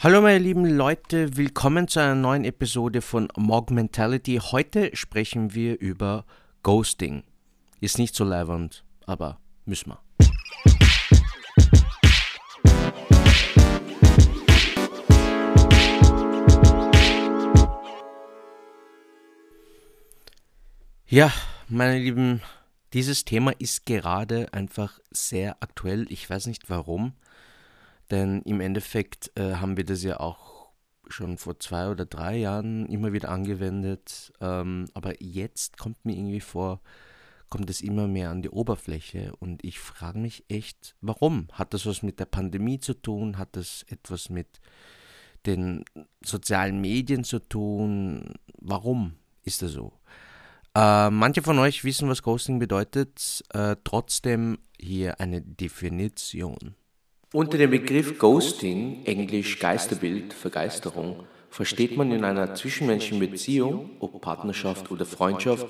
Hallo meine lieben Leute, willkommen zu einer neuen Episode von Mog Mentality. Heute sprechen wir über Ghosting. Ist nicht so leiwand, aber müssen wir. Ja, meine Lieben, dieses Thema ist gerade einfach sehr aktuell. Ich weiß nicht warum. Denn im Endeffekt äh, haben wir das ja auch schon vor zwei oder drei Jahren immer wieder angewendet. Ähm, aber jetzt kommt mir irgendwie vor, kommt es immer mehr an die Oberfläche. Und ich frage mich echt, warum? Hat das was mit der Pandemie zu tun? Hat das etwas mit den sozialen Medien zu tun? Warum ist das so? Äh, manche von euch wissen, was Ghosting bedeutet. Äh, trotzdem hier eine Definition. Unter dem Begriff Ghosting, englisch Geisterbild, Vergeisterung, versteht man in einer zwischenmenschlichen Beziehung, ob Partnerschaft oder Freundschaft,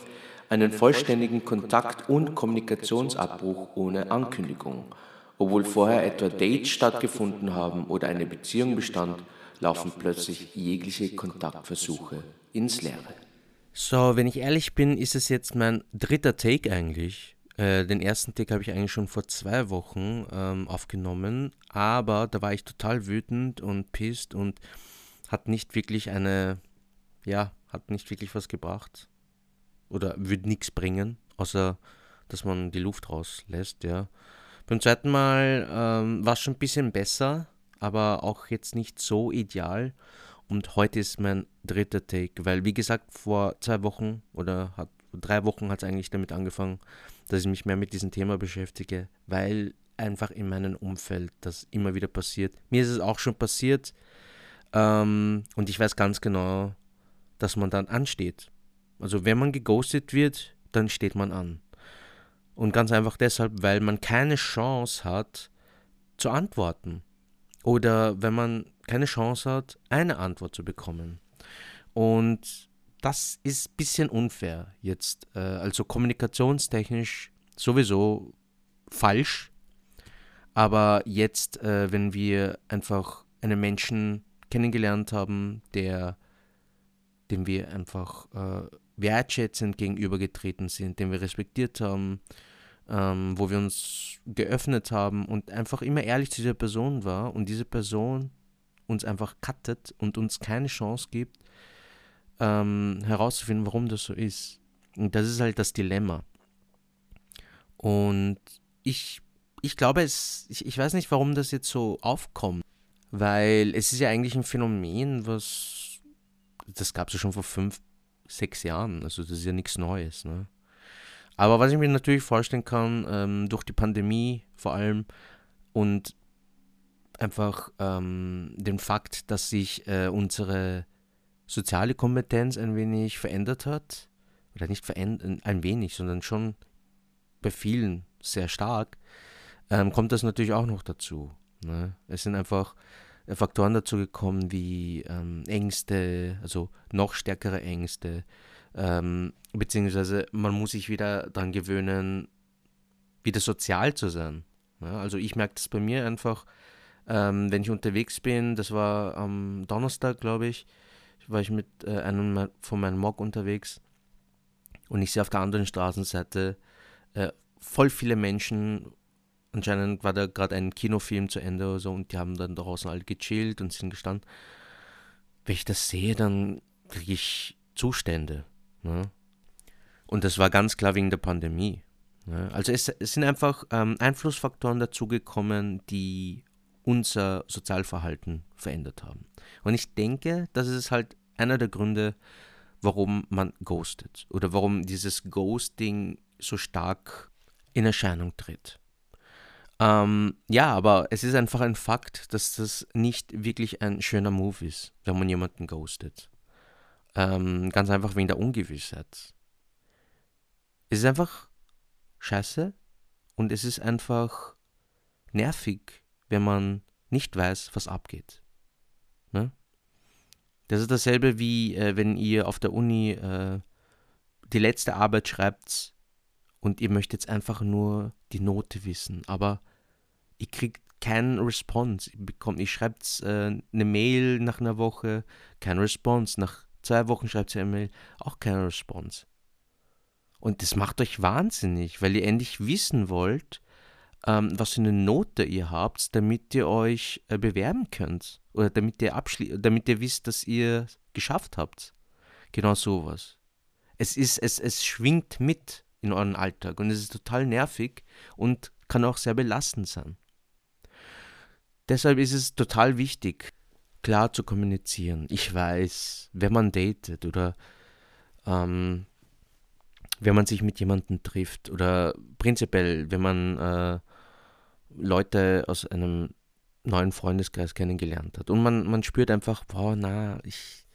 einen vollständigen Kontakt- und Kommunikationsabbruch ohne Ankündigung. Obwohl vorher etwa Dates stattgefunden haben oder eine Beziehung bestand, laufen plötzlich jegliche Kontaktversuche ins Leere. So, wenn ich ehrlich bin, ist es jetzt mein dritter Take eigentlich äh, den ersten Take habe ich eigentlich schon vor zwei Wochen ähm, aufgenommen, aber da war ich total wütend und pisst und hat nicht wirklich eine, ja, hat nicht wirklich was gebracht. Oder würde nichts bringen, außer dass man die Luft rauslässt, ja. Beim zweiten Mal ähm, war es schon ein bisschen besser, aber auch jetzt nicht so ideal. Und heute ist mein dritter Take, weil wie gesagt, vor zwei Wochen oder hat, drei Wochen hat es eigentlich damit angefangen, dass ich mich mehr mit diesem Thema beschäftige, weil einfach in meinem Umfeld das immer wieder passiert. Mir ist es auch schon passiert ähm, und ich weiß ganz genau, dass man dann ansteht. Also wenn man geghostet wird, dann steht man an. Und ganz einfach deshalb, weil man keine Chance hat zu antworten. Oder wenn man keine Chance hat, eine Antwort zu bekommen. Und das ist ein bisschen unfair jetzt. Äh, also kommunikationstechnisch sowieso falsch. Aber jetzt, äh, wenn wir einfach einen Menschen kennengelernt haben, der, dem wir einfach äh, wertschätzend gegenübergetreten sind, den wir respektiert haben, ähm, wo wir uns geöffnet haben und einfach immer ehrlich zu dieser Person war und diese Person uns einfach cuttet und uns keine Chance gibt, ähm, herauszufinden, warum das so ist. Und das ist halt das Dilemma. Und ich, ich glaube, es, ich, ich weiß nicht, warum das jetzt so aufkommt, weil es ist ja eigentlich ein Phänomen, was, das gab es ja schon vor fünf, sechs Jahren, also das ist ja nichts Neues. Ne? Aber was ich mir natürlich vorstellen kann, ähm, durch die Pandemie vor allem und einfach ähm, den Fakt, dass sich äh, unsere soziale Kompetenz ein wenig verändert hat, oder nicht verändert, ein wenig, sondern schon bei vielen sehr stark, ähm, kommt das natürlich auch noch dazu. Ne? Es sind einfach äh, Faktoren dazu gekommen wie ähm, Ängste, also noch stärkere Ängste, ähm, beziehungsweise man muss sich wieder daran gewöhnen, wieder sozial zu sein. Ne? Also ich merke das bei mir einfach, ähm, wenn ich unterwegs bin, das war am Donnerstag, glaube ich, war ich mit äh, einem von meinem Mock unterwegs und ich sehe auf der anderen Straßenseite äh, voll viele Menschen. Anscheinend war da gerade ein Kinofilm zu Ende oder so und die haben dann draußen alle gechillt und sind gestanden. Wenn ich das sehe, dann kriege ich Zustände. Ne? Und das war ganz klar wegen der Pandemie. Ne? Also es, es, sind einfach ähm, Einflussfaktoren dazugekommen, die unser Sozialverhalten verändert haben. Und ich denke, das ist halt einer der Gründe, warum man ghostet oder warum dieses Ghosting so stark in Erscheinung tritt. Ähm, ja, aber es ist einfach ein Fakt, dass das nicht wirklich ein schöner Move ist, wenn man jemanden ghostet. Ähm, ganz einfach wegen der Ungewissheit. Es ist einfach scheiße und es ist einfach nervig, wenn man nicht weiß, was abgeht. Ne? Das ist dasselbe wie äh, wenn ihr auf der Uni äh, die letzte Arbeit schreibt und ihr möchtet einfach nur die Note wissen, aber ihr kriegt kein Response. Ich, bekomme, ich schreibe äh, eine Mail nach einer Woche, kein Response. Nach zwei Wochen schreibt sie eine Mail, auch kein Response. Und das macht euch wahnsinnig, weil ihr endlich wissen wollt, ähm, was für eine Note ihr habt, damit ihr euch äh, bewerben könnt. Oder damit ihr, damit ihr wisst, dass ihr geschafft habt. Genau sowas. Es, ist, es, es schwingt mit in euren Alltag und es ist total nervig und kann auch sehr belastend sein. Deshalb ist es total wichtig, klar zu kommunizieren. Ich weiß, wenn man datet oder ähm, wenn man sich mit jemandem trifft oder prinzipiell, wenn man äh, Leute aus einem neuen Freundeskreis kennengelernt hat und man, man spürt einfach, boah, na, ich,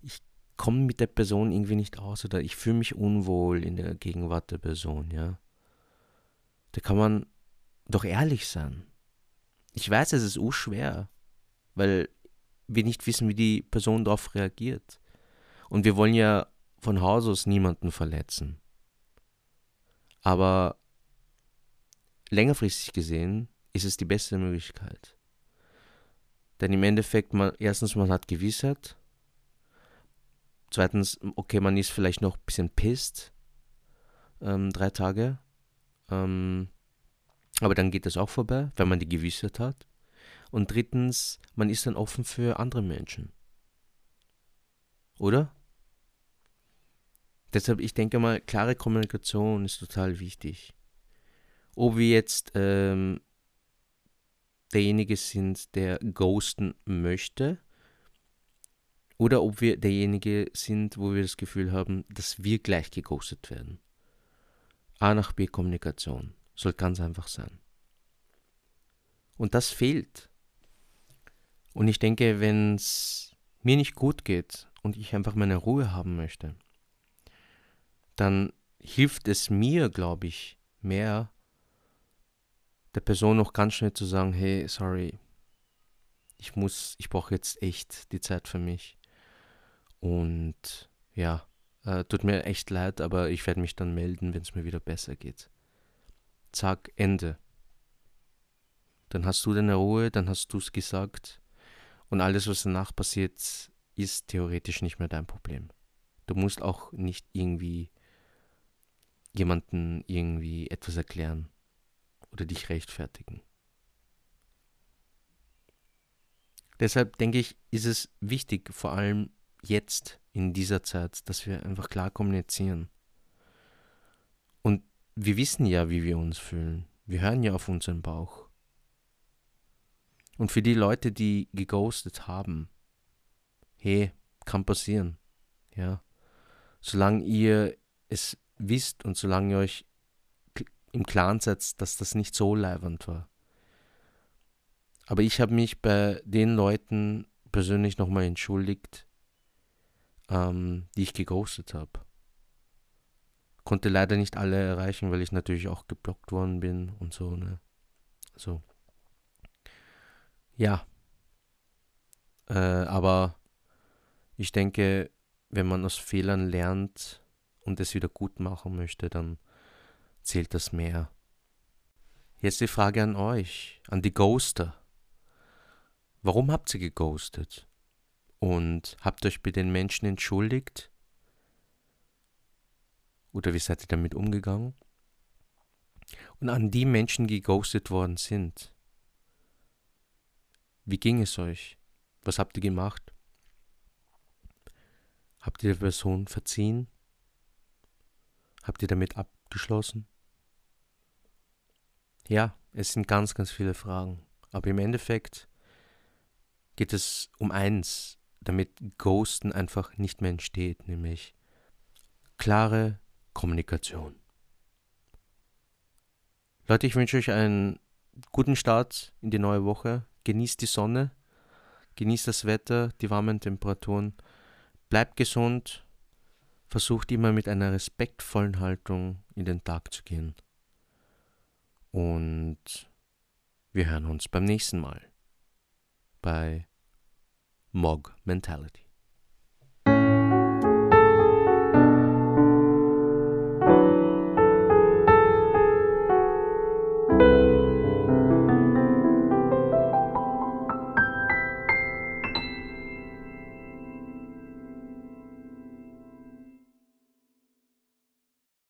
ich komme mit der Person irgendwie nicht aus oder ich fühle mich unwohl in der Gegenwart der Person, ja. Da kann man doch ehrlich sein. Ich weiß, es ist schwer, weil wir nicht wissen, wie die Person darauf reagiert. Und wir wollen ja von Haus aus niemanden verletzen. Aber längerfristig gesehen ist es die beste Möglichkeit. Denn im Endeffekt, man, erstens, man hat Gewissheit. Zweitens, okay, man ist vielleicht noch ein bisschen pisst. Ähm, drei Tage. Ähm, aber dann geht das auch vorbei, wenn man die Gewissheit hat. Und drittens, man ist dann offen für andere Menschen. Oder? Deshalb, ich denke mal, klare Kommunikation ist total wichtig. Ob wir jetzt ähm, derjenige sind, der ghosten möchte, oder ob wir derjenige sind, wo wir das Gefühl haben, dass wir gleich geghostet werden. A nach B Kommunikation soll ganz einfach sein. Und das fehlt. Und ich denke, wenn es mir nicht gut geht und ich einfach meine Ruhe haben möchte, dann hilft es mir, glaube ich, mehr, der Person noch ganz schnell zu sagen, hey, sorry, ich muss, ich brauche jetzt echt die Zeit für mich. Und ja, äh, tut mir echt leid, aber ich werde mich dann melden, wenn es mir wieder besser geht. Zack, Ende. Dann hast du deine Ruhe, dann hast du es gesagt und alles, was danach passiert, ist theoretisch nicht mehr dein Problem. Du musst auch nicht irgendwie jemanden irgendwie etwas erklären oder dich rechtfertigen. Deshalb denke ich, ist es wichtig, vor allem jetzt in dieser Zeit, dass wir einfach klar kommunizieren. Und wir wissen ja, wie wir uns fühlen. Wir hören ja auf unseren Bauch. Und für die Leute, die geghostet haben, hey, kann passieren. Ja. Solange ihr es wisst und solange ihr euch im Klaren seid, dass das nicht so leibend war. Aber ich habe mich bei den Leuten persönlich nochmal entschuldigt, ähm, die ich geghostet habe. Konnte leider nicht alle erreichen, weil ich natürlich auch geblockt worden bin und so, ne? So. Ja. Äh, aber ich denke, wenn man aus Fehlern lernt und es wieder gut machen möchte, dann zählt das mehr. Jetzt die Frage an euch, an die Ghoster. Warum habt ihr geghostet? Und habt euch bei den Menschen entschuldigt? Oder wie seid ihr damit umgegangen? Und an die Menschen, die geghostet worden sind, wie ging es euch? Was habt ihr gemacht? Habt ihr der Person verziehen? Habt ihr damit abgeschlossen? Ja, es sind ganz, ganz viele Fragen. Aber im Endeffekt geht es um eins, damit Ghosten einfach nicht mehr entsteht, nämlich klare Kommunikation. Leute, ich wünsche euch einen guten Start in die neue Woche. Genießt die Sonne, genießt das Wetter, die warmen Temperaturen. Bleibt gesund, versucht immer mit einer respektvollen Haltung in den Tag zu gehen. Und wir hören uns beim nächsten Mal bei Mog Mentality.